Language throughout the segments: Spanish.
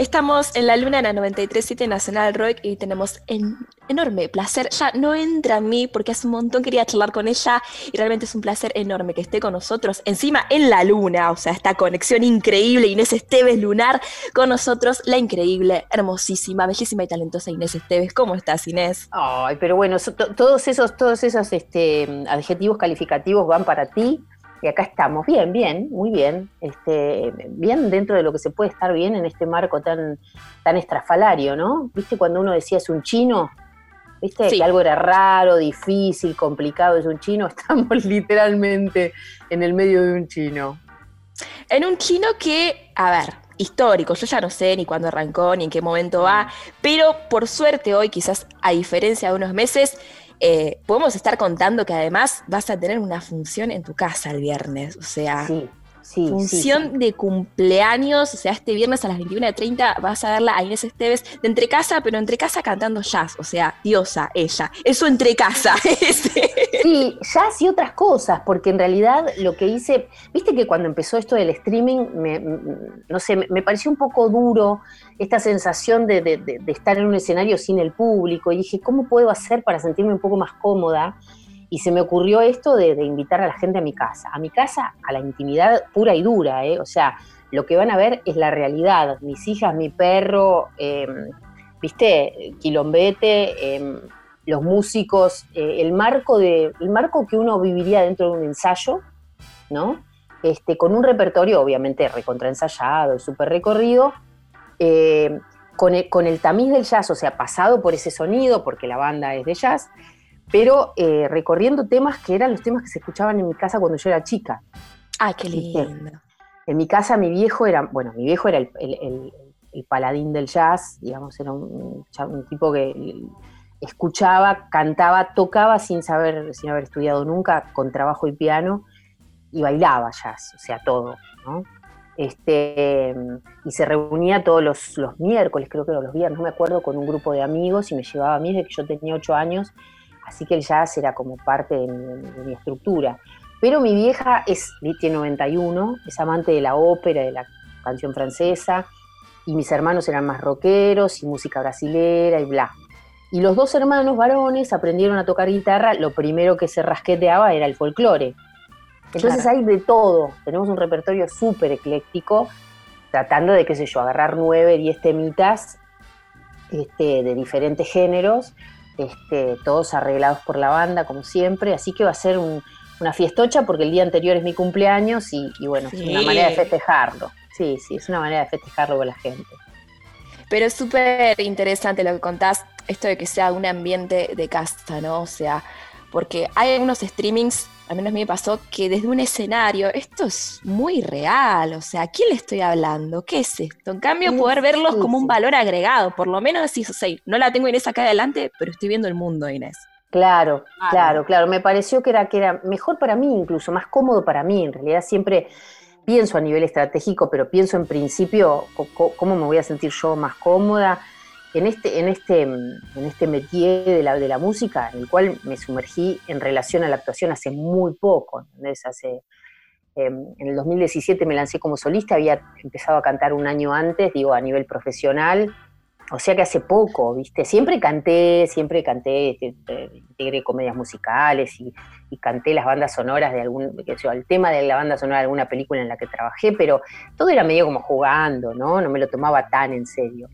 Estamos en la luna en la 93.7 Nacional Rock y tenemos un enorme placer. Ya no entra a mí porque hace un montón quería charlar con ella y realmente es un placer enorme que esté con nosotros. Encima en la luna, o sea, esta conexión increíble. Inés Esteves Lunar con nosotros, la increíble, hermosísima, bellísima y talentosa Inés Esteves. ¿Cómo estás, Inés? Ay, pero bueno, todos esos, todos esos este, adjetivos calificativos van para ti y acá estamos, bien, bien, muy bien, este, bien dentro de lo que se puede estar bien en este marco tan, tan estrafalario, ¿no? ¿Viste cuando uno decía es un chino? ¿Viste? Que algo era raro, difícil, complicado, es un chino. Estamos literalmente en el medio de un chino. En un chino que, a ver, histórico, yo ya no sé ni cuándo arrancó, ni en qué momento va, pero por suerte hoy, quizás a diferencia de unos meses, eh, podemos estar contando que además vas a tener una función en tu casa el viernes, o sea, función de cumpleaños, o sea, este viernes a las 21.30 vas a verla a Inés Esteves de entre casa, pero entre casa cantando jazz, o sea, diosa ella, eso entre casa. sí, jazz y otras cosas, porque en realidad lo que hice, viste que cuando empezó esto del streaming, me, no sé, me pareció un poco duro esta sensación de, estar en un escenario sin el público, y dije, ¿cómo puedo hacer para sentirme un poco más cómoda? Y se me ocurrió esto de, invitar a la gente a mi casa, a mi casa, a la intimidad pura y dura, ¿eh? o sea, lo que van a ver es la realidad, mis hijas, mi perro, em, viste, quilombete, em, los músicos, eh, el, marco de, el marco que uno viviría dentro de un ensayo, ¿no? Este, con un repertorio obviamente recontraensayado, súper recorrido, eh, con, el, con, el, tamiz del jazz, o sea, pasado por ese sonido, porque la banda es de jazz, pero eh, recorriendo temas que eran los temas que se escuchaban en mi casa cuando yo era chica. Ah, qué lindo. En mi casa mi viejo era, bueno, mi viejo era el, paladín del jazz, digamos, era un, tipo que escuchaba, cantaba, tocaba sin saber, sin haber estudiado nunca, con trabajo y piano, y bailaba jazz, o sea, todo, ¿no? Este, y se reunía todos los, los miércoles, creo que eran los viernes, no me acuerdo, con un grupo de amigos y me llevaba a mí desde que yo tenía ocho años así que el jazz era como parte de mi, estructura. Pero mi vieja es, tiene 91, es amante de la ópera, de la canción francesa, y mis hermanos eran más rockeros y música brasilera y bla. Y los dos hermanos varones aprendieron a tocar guitarra, lo primero que se rasqueteaba era el folclore. Entonces hay de todo, tenemos un repertorio súper ecléctico, tratando de, qué sé yo, agarrar nueve, diez temitas este, de diferentes géneros este, todos arreglados por la banda, como siempre, así que va a ser una fiestocha porque el día anterior es mi cumpleaños y, bueno, es una manera de festejarlo. Sí, sí, es una manera de festejarlo con la gente. Pero es súper interesante lo que contás, esto de que sea un ambiente de casa, ¿no? O sea, porque hay algunos streamings al menos a mí me pasó que desde un escenario, esto es muy real, o sea, ¿a quién le estoy hablando? ¿Qué es esto? En cambio, poder verlos como un valor agregado, por lo menos decís, o sea, no la tengo Inés acá adelante, pero estoy viendo el mundo, Inés. Claro, claro, claro. Me pareció que era, que era mejor para mí, incluso más cómodo para mí. En realidad siempre pienso a nivel estratégico, pero pienso en principio cómo me voy a sentir yo más cómoda en este, en este, en este métier de la, de la música, en el cual me sumergí en relación a la actuación hace muy poco, Hace, em, en el 2017 me lancé como solista, había empezado a cantar un año antes, digo, a nivel profesional, o sea que hace poco, ¿viste? Siempre canté, siempre canté, este, integré comedias musicales y, canté las bandas sonoras de algún, qué sé el tema de la banda sonora de alguna película en la que trabajé, pero todo era medio como jugando, ¿no? No me lo tomaba tan en serio.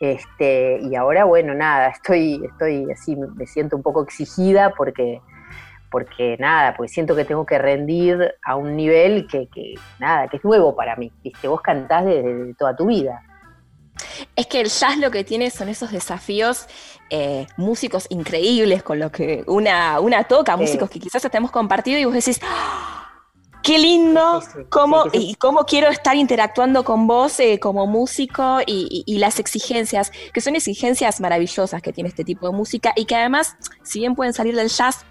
Este, y ahora, bueno, nada, estoy, estoy así, me siento un poco exigida porque, porque nada, porque siento que tengo que rendir a un nivel que, nada, que es nuevo para mí, ¿viste? Vos cantás desde toda tu vida. Es que el jazz lo que tiene son esos desafíos eh, músicos increíbles con los que una, una toca, músicos que quizás hemos compartido y vos decís, ¡Ah! Qué lindo, cómo, y cómo quiero estar interactuando con vos eh, como músico y, y, las exigencias, que son exigencias maravillosas que tiene este tipo de música y que además, si bien pueden salir del jazz,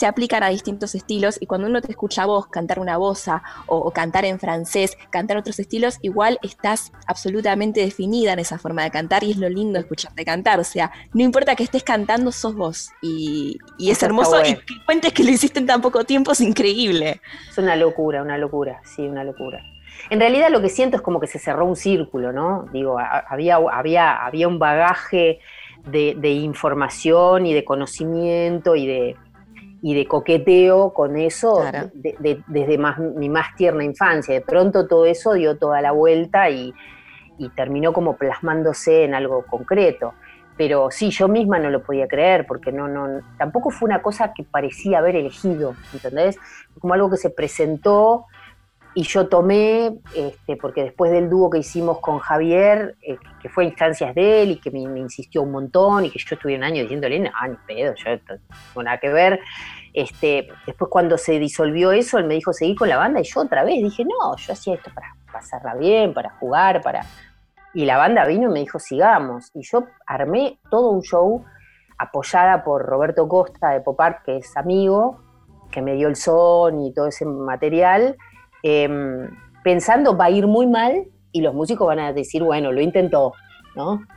se aplican a distintos estilos y cuando uno te escucha a vos cantar una bosa o, cantar en francés, cantar otros estilos, igual estás absolutamente definida en esa forma de cantar y es lo lindo escucharte cantar. O sea, no importa que estés cantando, sos vos. Y, es hermoso y que cuentes que lo hiciste en tan poco tiempo es increíble. Es una locura, una locura, sí, una locura. En realidad lo que siento es como que se cerró un círculo, ¿no? Digo, había, había, había un bagaje de, información y de conocimiento y de, y de coqueteo con eso desde más, mi más tierna infancia. De pronto todo eso dio toda la vuelta y, y terminó como plasmándose en algo concreto pero sí, yo misma no lo podía creer, porque no, no, tampoco fue una cosa que parecía haber elegido, ¿entendés? Como algo que se presentó y yo tomé, este, porque después del dúo que hicimos con Javier, eh, que fue a instancias de él y que me, insistió un montón y que yo estuve un año diciéndole, no, ni pedo, yo no tengo nada que ver. Este, después cuando se disolvió eso, él me dijo seguir con la banda y yo otra vez dije, no, yo hacía esto para pasarla bien, para jugar, para y la banda vino y me dijo, sigamos. Y yo armé todo un show apoyada por Roberto Costa de Popart, que es amigo, que me dio el son y todo ese material, em, pensando va a ir muy mal y los músicos van a decir, bueno, lo intentó, ¿no?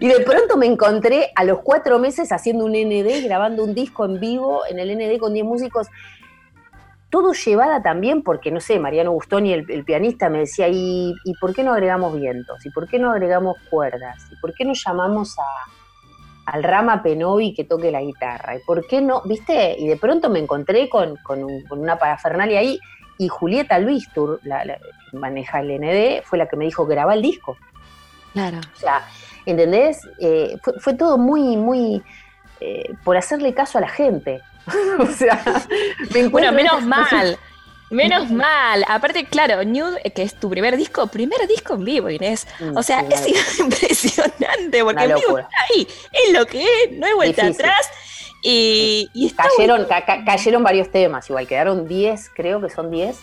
Y de, pronto, me encontré a los cuatro meses haciendo un ND, grabando un disco en vivo en el ND con 10 músicos todo llevada también porque, no sé, Mariano Gustoni, el, el pianista, me decía, ¿y, ¿y, por qué no agregamos vientos? ¿Y por qué no agregamos cuerdas? ¿Y por qué no llamamos a, al Rama Penovi que toque la guitarra? ¿Y por qué no? ¿Viste? Y de pronto me encontré con, con, una parafernalia ahí y Julieta Luistur, la, la, maneja el ND, fue la que me dijo, graba el disco. Claro. O sea, ¿entendés? Eh, fue, fue, todo muy, muy... Eh, por hacerle caso a la gente. o sea, bueno, menos mal. Menos mal. Aparte, claro, Nude, que es tu primer disco, primer disco en vivo, Inés. O sea, es impresionante porque en vivo está ahí. Es lo que es, no hay vuelta atrás. Y, cayeron, cayeron varios temas, igual quedaron 10, creo que son 10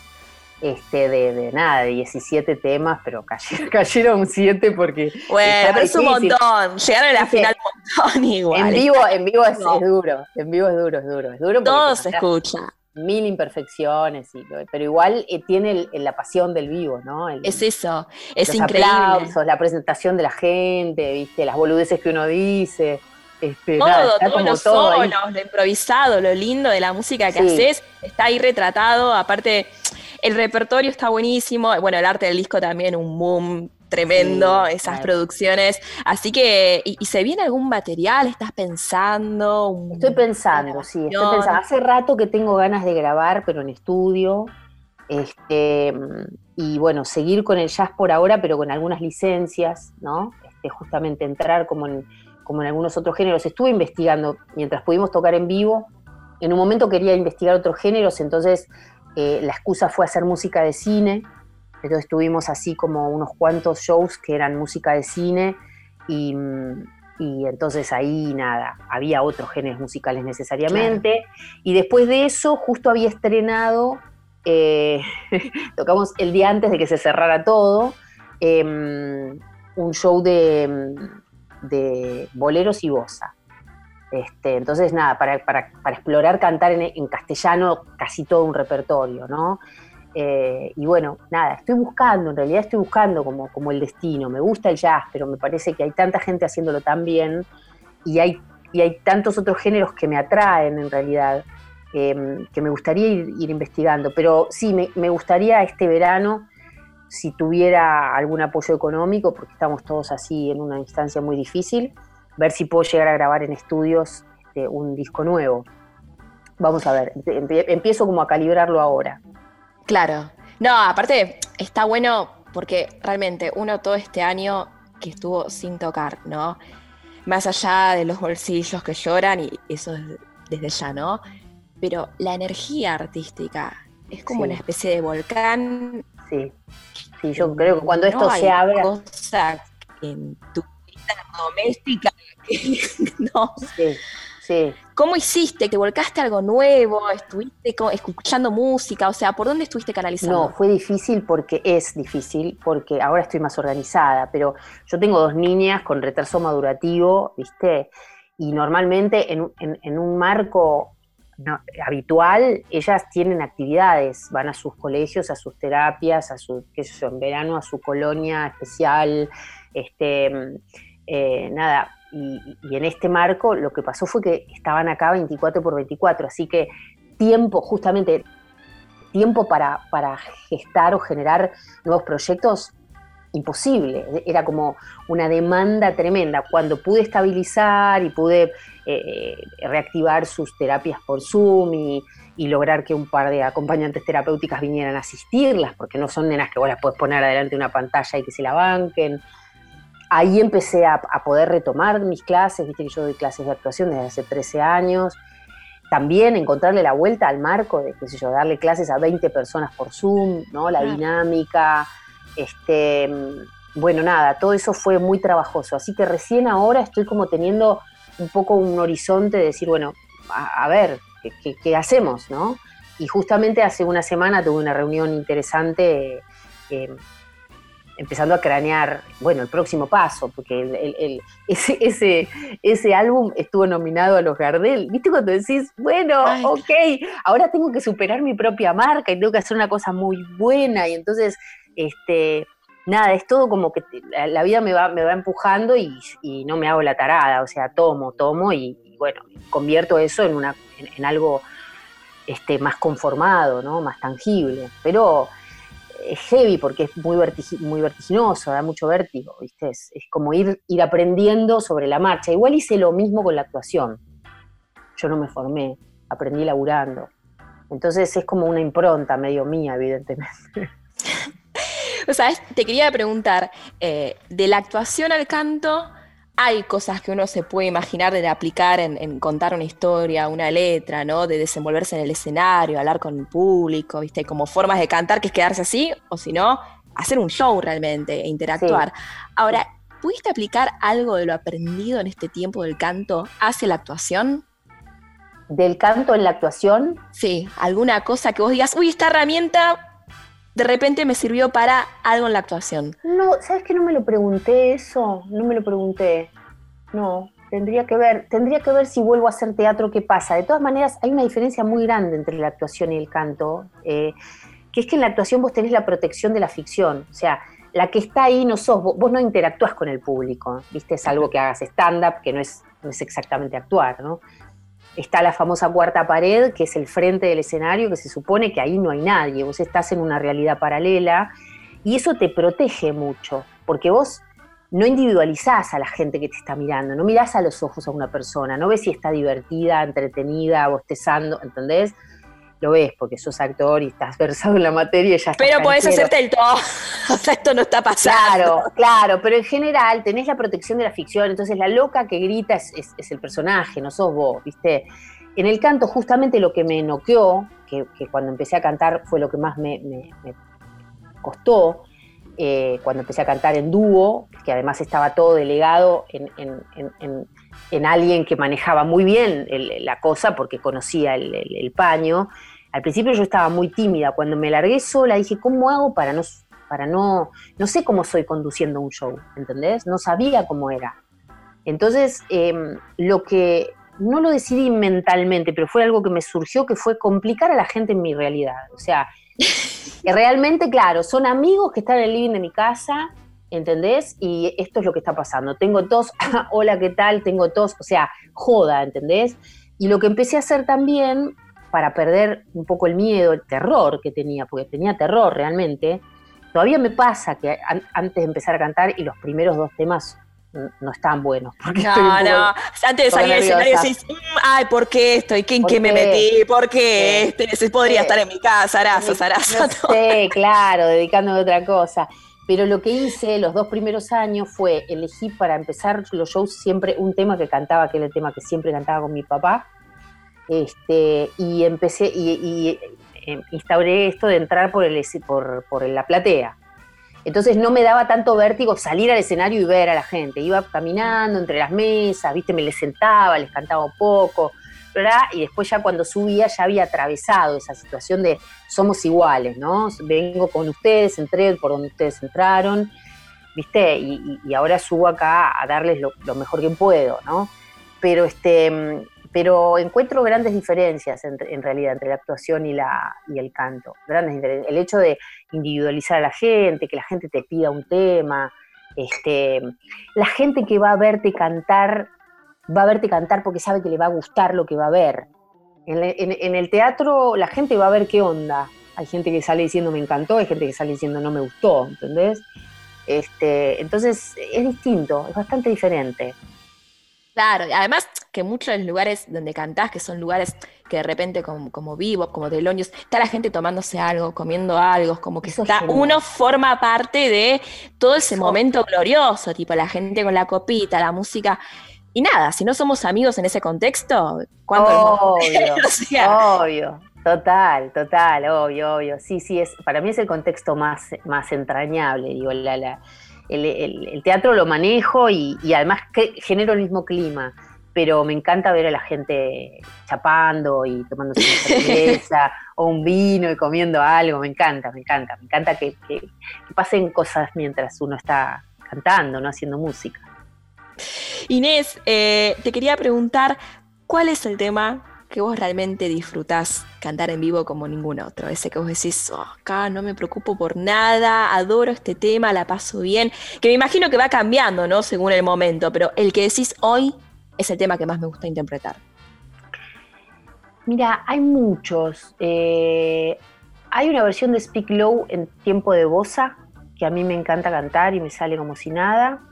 este, de, de, nada, de 17 temas, pero cayeron, cayeron 7 porque. Bueno, pero es un montón. Llegaron a la final un montón igual. En vivo, en vivo es, duro. En vivo es duro, es duro. Es duro Todo se escucha. Mil imperfecciones, pero igual eh, tiene la pasión del vivo, ¿no? es eso, es los increíble. aplausos, la presentación de la gente, ¿viste? Las boludeces que uno dice. Este, todo, todos los solos, lo improvisado, lo lindo de la música que haces, está ahí retratado. Aparte, el repertorio está buenísimo. Bueno, el arte del disco también, un boom tremendo, esas producciones. Así que, ¿y, se viene algún material? ¿Estás pensando? Estoy pensando, sí, estoy pensando. Hace rato que tengo ganas de grabar, pero en estudio. Este, y bueno, seguir con el jazz por ahora, pero con algunas licencias, ¿no? Este, justamente entrar como en, como en algunos otros géneros. Estuve investigando mientras pudimos tocar en vivo. En un momento quería investigar otros géneros, entonces eh, la excusa fue hacer música de cine, entonces tuvimos así como unos cuantos shows que eran música de cine y, entonces ahí nada, había otros géneros musicales necesariamente. Y después de eso justo había estrenado, eh, tocamos el día antes de que se cerrara todo, em, un show de, de boleros y bossa. Este, entonces, nada, para, explorar cantar en, castellano casi todo un repertorio, ¿no? Eh, y bueno, nada, estoy buscando, en realidad estoy buscando como, como el destino. Me gusta el jazz, pero me parece que hay tanta gente haciéndolo tan bien y hay, y hay tantos otros géneros que me atraen en realidad, em, que me gustaría ir, investigando. Pero sí, me, gustaría este verano si tuviera algún apoyo económico, porque estamos todos así en una instancia muy difícil, ver si puedo llegar a grabar en estudios este, un disco nuevo. Vamos a ver, empiezo como a calibrarlo ahora. Claro. No, aparte está bueno porque realmente uno todo este año que estuvo sin tocar, ¿no? Más allá de los bolsillos que lloran y eso desde ya, ¿no? Pero la energía artística es como una especie de volcán. Sí, sí, yo creo que cuando esto se abre... Cosa en tu vida doméstica no. Sí, sí. ¿Cómo hiciste? ¿Te volcaste algo nuevo? ¿Estuviste escuchando música? O sea, ¿por dónde estuviste canalizando? No, fue difícil porque es difícil, porque ahora estoy más organizada, pero yo tengo dos niñas con retraso madurativo, ¿viste? Y normalmente en, un marco habitual, ellas tienen actividades, van a sus colegios, a sus terapias, a su, qué sé yo, en verano a su colonia especial, este, eh, nada, y, en este marco lo que pasó fue que estaban acá 24 por 24, así que tiempo, justamente tiempo para, para gestar o generar nuevos proyectos, imposible. Era como una demanda tremenda. Cuando pude estabilizar y pude eh, reactivar sus terapias por Zoom y, lograr que un par de acompañantes terapéuticas vinieran a asistirlas, porque no son nenas que vos las puedes poner adelante de una pantalla y que se la banquen. Ahí empecé a, poder retomar mis clases, viste que yo doy clases de actuación desde hace 13 años. También encontrarle la vuelta al marco de, qué sé yo, darle clases a 20 personas por Zoom, ¿no? La dinámica, este, bueno, nada, todo eso fue muy trabajoso. Así que recién ahora estoy como teniendo un poco un horizonte de decir, bueno, a, ver, ¿qué, hacemos? ¿no? Y justamente hace una semana tuve una reunión interesante eh, empezando a cranear, bueno, el próximo paso, porque ese, ese, ese, álbum estuvo nominado a los Gardel. ¿Viste cuando decís, bueno, ok, ahora tengo que superar mi propia marca y tengo que hacer una cosa muy buena? Y entonces, este, nada, es todo como que la, vida me va, me va empujando y, no me hago la tarada, o sea, tomo, tomo y, bueno, convierto eso en, una, en, algo este, más conformado, ¿no? más tangible. Pero es heavy porque es muy, vertiginoso, da mucho vértigo, ¿viste? Es, como ir, ir aprendiendo sobre la marcha. Igual hice lo mismo con la actuación. Yo no me formé, aprendí laburando. Entonces es como una impronta medio mía, evidentemente. O sea, te quería preguntar, eh, de la actuación al canto, hay cosas que uno se puede imaginar de aplicar en, contar una historia, una letra, ¿no? De desenvolverse en el escenario, hablar con el público, ¿viste? Como formas de cantar que es quedarse así, o si no, hacer un show realmente e interactuar. Ahora, ¿pudiste aplicar algo de lo aprendido en este tiempo del canto hacia la actuación? ¿Del canto en la actuación? Sí, alguna cosa que vos digas, uy, esta herramienta de repente me sirvió para algo en la actuación? No, ¿sabes que no me lo pregunté eso? No me lo pregunté. No, tendría que ver, tendría que ver si vuelvo a hacer teatro qué pasa. De todas maneras, hay una diferencia muy grande entre la actuación y el canto, eh, que es que en la actuación vos tenés la protección de la ficción. O sea, la que está ahí no sos, vos, vos no interactúas con el público, ¿viste? Es algo que hagas stand-up, que no es, no es exactamente actuar, ¿no? Está la famosa cuarta pared, que es el frente del escenario, que se supone que ahí no hay nadie, vos estás en una realidad paralela y eso te protege mucho, porque vos no individualizás a la gente que te está mirando, no mirás a los ojos a una persona, no ves si está divertida, entretenida, bostezando, ¿entendés? Lo ves porque sos actor y estás versado en la materia y ya estás Pero podés hacerte el todo. o sea, esto no está pasando. Claro, claro, pero en general tenés la protección de la ficción, entonces la loca que grita es, el personaje, no sos vos, ¿viste? En el canto, justamente lo que me noqueó, que, cuando empecé a cantar fue lo que más me, costó, eh, cuando empecé a cantar en dúo, que además estaba todo delegado en, alguien que manejaba muy bien la cosa porque conocía el, paño. Al principio yo estaba muy tímida, cuando me largué sola dije, ¿cómo hago para no, para no, no sé cómo soy conduciendo un show, ¿entendés? No sabía cómo era. Entonces, em, lo que no lo decidí mentalmente, pero fue algo que me surgió, que fue complicar a la gente en mi realidad. O sea, realmente, claro, son amigos que están en el living de mi casa, ¿entendés? Y esto es lo que está pasando. Tengo tos, hola, ¿qué tal? Tengo tos, o sea, joda, ¿entendés? Y lo que empecé a hacer también, para perder un poco el miedo, el terror que tenía, porque tenía terror realmente, todavía me pasa que antes de empezar a cantar y los primeros dos temas no están buenos. no, no. Antes de salir al escenario decís, mm, ay, ¿por qué estoy? ¿En qué, me metí? ¿Por qué? Este, podría estar en mi casa, Arazo, Arazo. Sí, claro, dedicándome a otra cosa. Pero lo que hice los dos primeros años fue elegir para empezar los shows siempre un tema que cantaba, que era el tema que siempre cantaba con mi papá. Este, y empecé y, eh, instauré esto de entrar por, el, por, por la platea. Entonces no me daba tanto vértigo salir al escenario y ver a la gente. Iba caminando entre las mesas, viste, me les sentaba, les cantaba un poco, ¿verdad? y después ya cuando subía ya había atravesado esa situación de somos iguales, ¿no? Vengo con ustedes, entré por donde ustedes entraron, ¿viste? Y, ahora subo acá a darles lo, lo, mejor que puedo, ¿no? Pero este pero encuentro grandes diferencias en, realidad entre la actuación y, la, y el canto. Grandes El hecho de individualizar a la gente, que la gente te pida un tema, este, la gente que va a verte cantar, va a verte cantar porque sabe que le va a gustar lo que va a ver. En, el teatro la gente va a ver qué onda, Hay gente que sale diciendo me encantó, hay gente que sale diciendo no me gustó, ¿entendés? Este, entonces es distinto, es bastante diferente. Claro, además que muchos de los lugares donde cantás, que son lugares que de repente como, como vivo, como Telonios, está la gente tomándose algo, comiendo algo, como que está, uno forma parte de todo ese momento glorioso, tipo la gente con la copita, la música. Y nada, si no somos amigos en ese contexto, ¿cuándo? Obvio, obvio, total, total, obvio, obvio. Sí, sí, es, para mí es el contexto más, más entrañable, digo, la, la el, teatro lo manejo y, además que genero el mismo clima, pero me encanta ver a la gente chapando y tomando una cerveza o un vino y comiendo algo, me encanta, me encanta, me encanta que, pasen cosas mientras uno está cantando, no haciendo música. Inés, eh, te quería preguntar, ¿cuál es el tema que vos realmente disfrutás cantar en vivo como ningún otro. Ese que vos decís, oh, acá no me preocupo por nada, adoro este tema, la paso bien. Que me imagino que va cambiando, ¿no? Según el momento, pero el que decís hoy es el tema que más me gusta interpretar. Mira, hay muchos. Eh, hay una versión de Speak Low en tiempo de bosa que a mí me encanta cantar y me sale como si nada.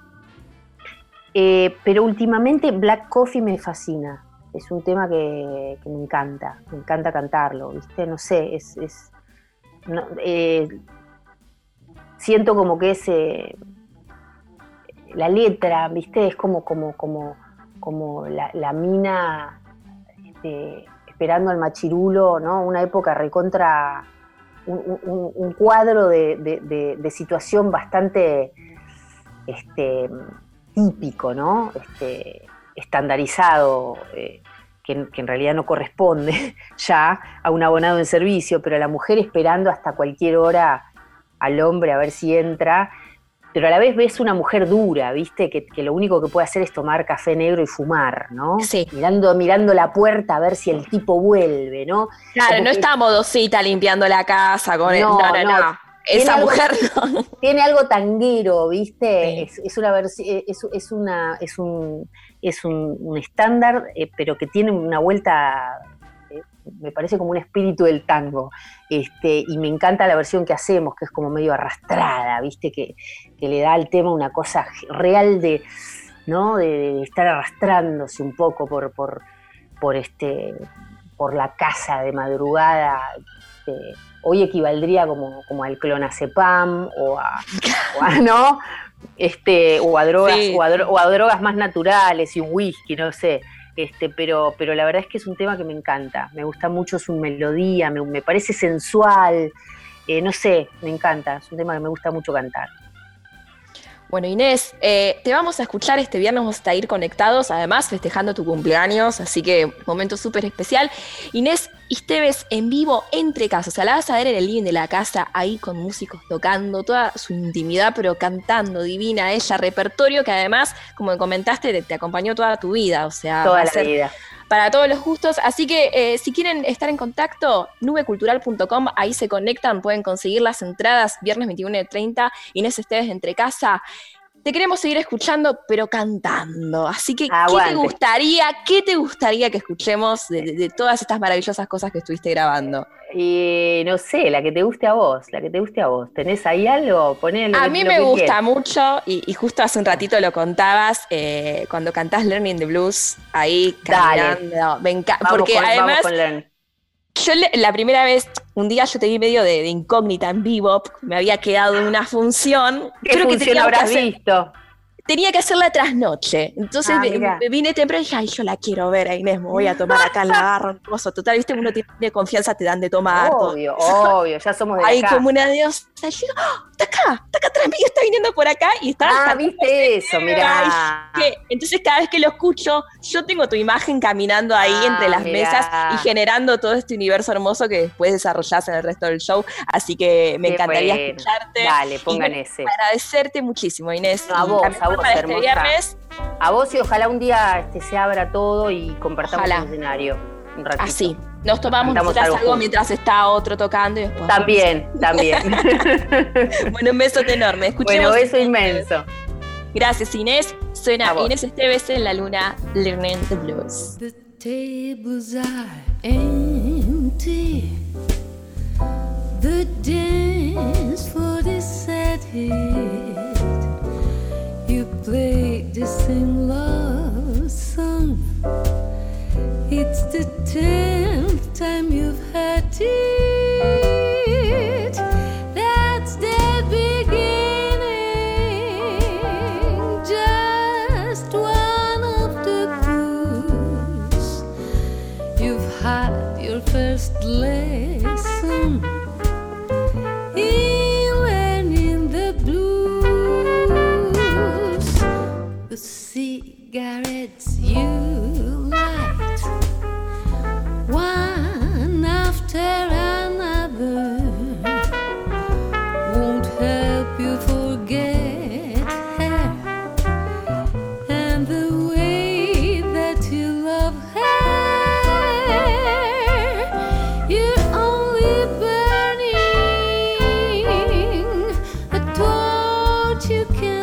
Eh, pero últimamente Black Coffee me fascina es un tema que, me encanta, me encanta cantarlo, ¿viste? No sé, es... Eh, siento como que es... La letra, ¿viste? Es como, como, como, como la, mina este, esperando al machirulo, ¿no? Una época recontra... Un, cuadro de, situación bastante este, típico, ¿no? Este, estandarizado, eh, que, en realidad no corresponde ya a un abonado en servicio, pero a la mujer esperando hasta cualquier hora al hombre a ver si entra, pero a la vez ves una mujer dura, ¿viste? Que, lo único que puede hacer es tomar café negro y fumar, ¿no? Sí. Mirando, mirando la puerta a ver si el tipo vuelve, ¿no? Claro, no está modosita limpiando la casa con no, el... No, no, Esa mujer Tiene algo tanguero, ¿viste? Es, una es, es, una, es un es un, estándar, eh, pero que tiene una vuelta, eh, me parece como un espíritu del tango. Este, y me encanta la versión que hacemos, que es como medio arrastrada, ¿viste? Que, le da al tema una cosa real de, ¿no? de, estar arrastrándose un poco por, por, por, este, por la casa de madrugada. Hoy equivaldría como, como al clonazepam o a, o a ¿no? Este, o a drogas, o, a, drogas más naturales y un whisky, no sé. Este, pero, pero la verdad es que es un tema que me encanta, me gusta mucho su melodía, me, parece sensual, eh, no sé, me encanta, es un tema que me gusta mucho cantar. Bueno, Inés, eh, te vamos a escuchar este viernes, vamos a ir conectados, además festejando tu cumpleaños, así que momento súper especial. Inés Esteves en vivo entre casas, o sea, la vas a ver en el living de la casa, ahí con músicos tocando, toda su intimidad, pero cantando, divina ella, repertorio que además, como comentaste, te, acompañó toda tu vida, o sea, toda la vida para todos los gustos. Así que eh, si quieren estar en contacto, nubecultural.com, ahí se conectan, pueden conseguir las entradas viernes 21 de 30, Inés Esteves entre casa. Te queremos seguir escuchando, pero cantando. Así que, ¿qué te gustaría, qué te gustaría que escuchemos de, todas estas maravillosas cosas que estuviste grabando? Y no sé, la que te guste a vos, la que te guste a vos. ¿Tenés ahí algo? Ponelo. A mí me gusta mucho, y, justo hace un ratito lo contabas, eh, cuando cantás Learning the Blues, ahí caminando. Me encanta. Porque además. Yo la primera vez, un día yo te vi medio de, incógnita en vivo, me había quedado en una función. ¿Qué creo función que habrás visto? Tenía que hacer la trasnoche. Entonces ah, me, vine temprano y dije, ay, yo la quiero ver a Inés, me voy a tomar acá en la barra, Total, viste, uno tiene confianza, te dan de tomar. Obvio, obvio, ya somos de Ahí como una diosa. ¡Ah! está acá, está acá atrás mío, está viniendo por acá y está. Ah, viste eso, mira. Entonces cada vez que lo escucho, yo tengo tu imagen caminando ahí ah, entre las mesas y generando todo este universo hermoso que después desarrollás en el resto del show. Así que me encantaría escucharte. Dale, pongan ese. Agradecerte muchísimo, Inés. a vos, a vos, para este viernes. A vos y ojalá un día este, se abra todo y compartamos ojalá. el escenario. Un ratito. Así. Nos tomamos algo, algo mientras está otro tocando y después. También, vamos. también. bueno, un beso enorme. Escuchemos bueno, beso inmenso. Gracias, Inés. Suena Inés Esteves en la luna Learning the Blues. The tables are empty. The dance for the play the same love song. It's the tenth time you've had it. you can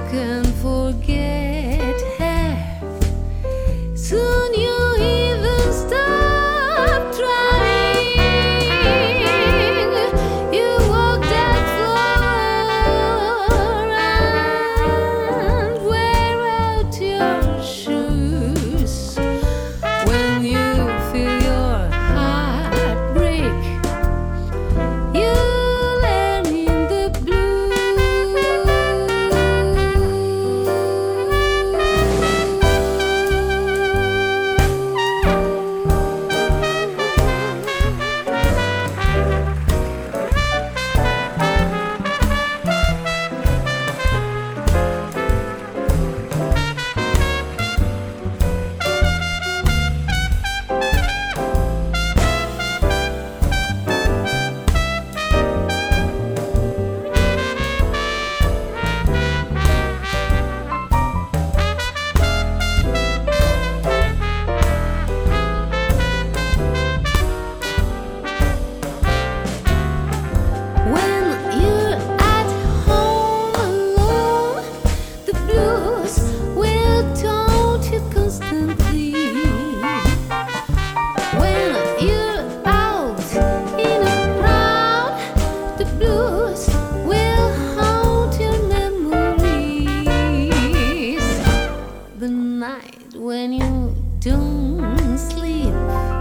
can forget. don't sleep.